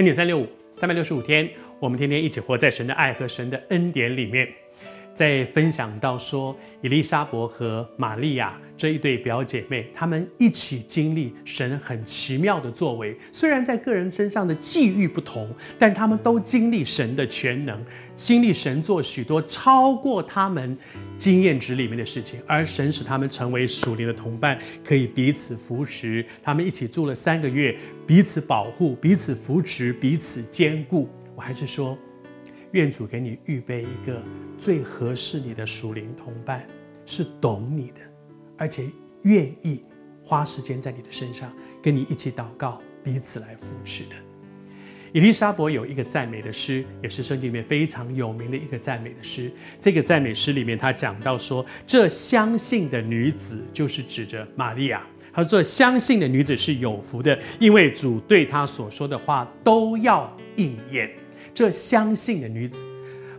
恩典三六五，三百六十五天，我们天天一起活在神的爱和神的恩典里面。在分享到说，伊丽莎伯和玛利亚这一对表姐妹，她们一起经历神很奇妙的作为。虽然在个人身上的际遇不同，但她们都经历神的全能，经历神做许多超过他们经验值里面的事情。而神使他们成为属灵的同伴，可以彼此扶持。他们一起住了三个月，彼此保护，彼此扶持，彼此坚固。我还是说。愿主给你预备一个最合适你的属灵同伴，是懂你的，而且愿意花时间在你的身上，跟你一起祷告，彼此来扶持的。以利沙伯有一个赞美的诗，也是圣经里面非常有名的一个赞美的诗。这个赞美诗里面，他讲到说，这相信的女子就是指着玛利亚。他说，这相信的女子是有福的，因为主对她所说的话都要应验。这相信的女子，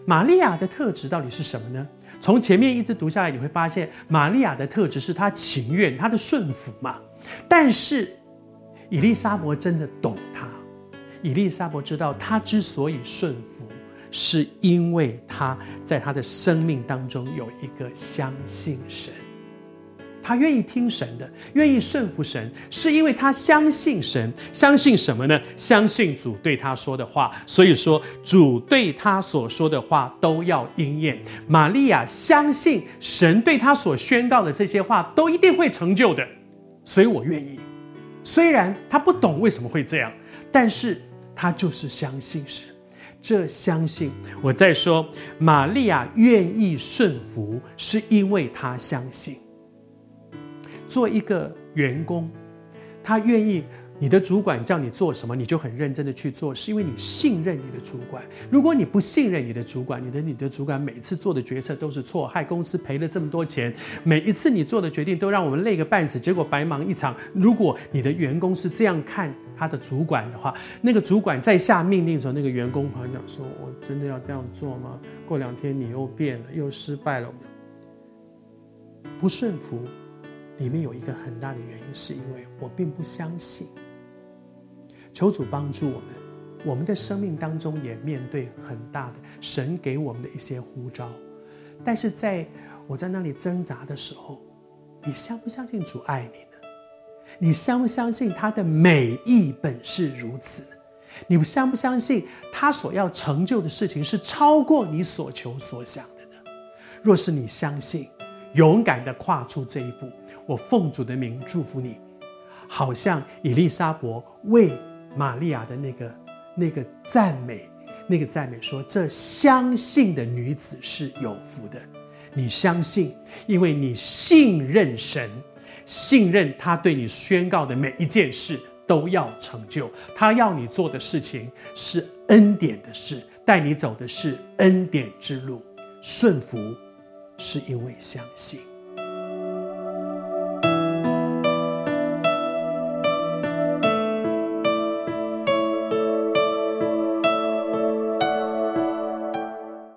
玛利亚的特质到底是什么呢？从前面一直读下来，你会发现玛利亚的特质是她情愿，她的顺服嘛。但是伊丽莎伯真的懂她，伊丽莎伯知道她之所以顺服，是因为她在她的生命当中有一个相信神。他愿意听神的，愿意顺服神，是因为他相信神。相信什么呢？相信主对他说的话。所以说，主对他所说的话都要应验。玛利亚相信神对他所宣告的这些话都一定会成就的。所以我愿意。虽然他不懂为什么会这样，但是他就是相信神。这相信，我再说，玛利亚愿意顺服，是因为他相信。做一个员工，他愿意你的主管叫你做什么，你就很认真的去做，是因为你信任你的主管。如果你不信任你的主管，你的你的主管每次做的决策都是错，害公司赔了这么多钱，每一次你做的决定都让我们累个半死，结果白忙一场。如果你的员工是这样看他的主管的话，那个主管在下命令的时候，那个员工朋友讲说：“我真的要这样做吗？”过两天你又变了，又失败了，不顺服。里面有一个很大的原因，是因为我并不相信。求主帮助我们，我们的生命当中也面对很大的神给我们的一些呼召，但是在我在那里挣扎的时候，你相不相信主爱你呢？你相不相信他的美意本是如此？你相不相信他所要成就的事情是超过你所求所想的呢？若是你相信，勇敢的跨出这一步。我奉主的名祝福你，好像以利沙伯为玛利亚的那个那个赞美，那个赞美说：“这相信的女子是有福的。”你相信，因为你信任神，信任他对你宣告的每一件事都要成就。他要你做的事情是恩典的事，带你走的是恩典之路。顺服是因为相信。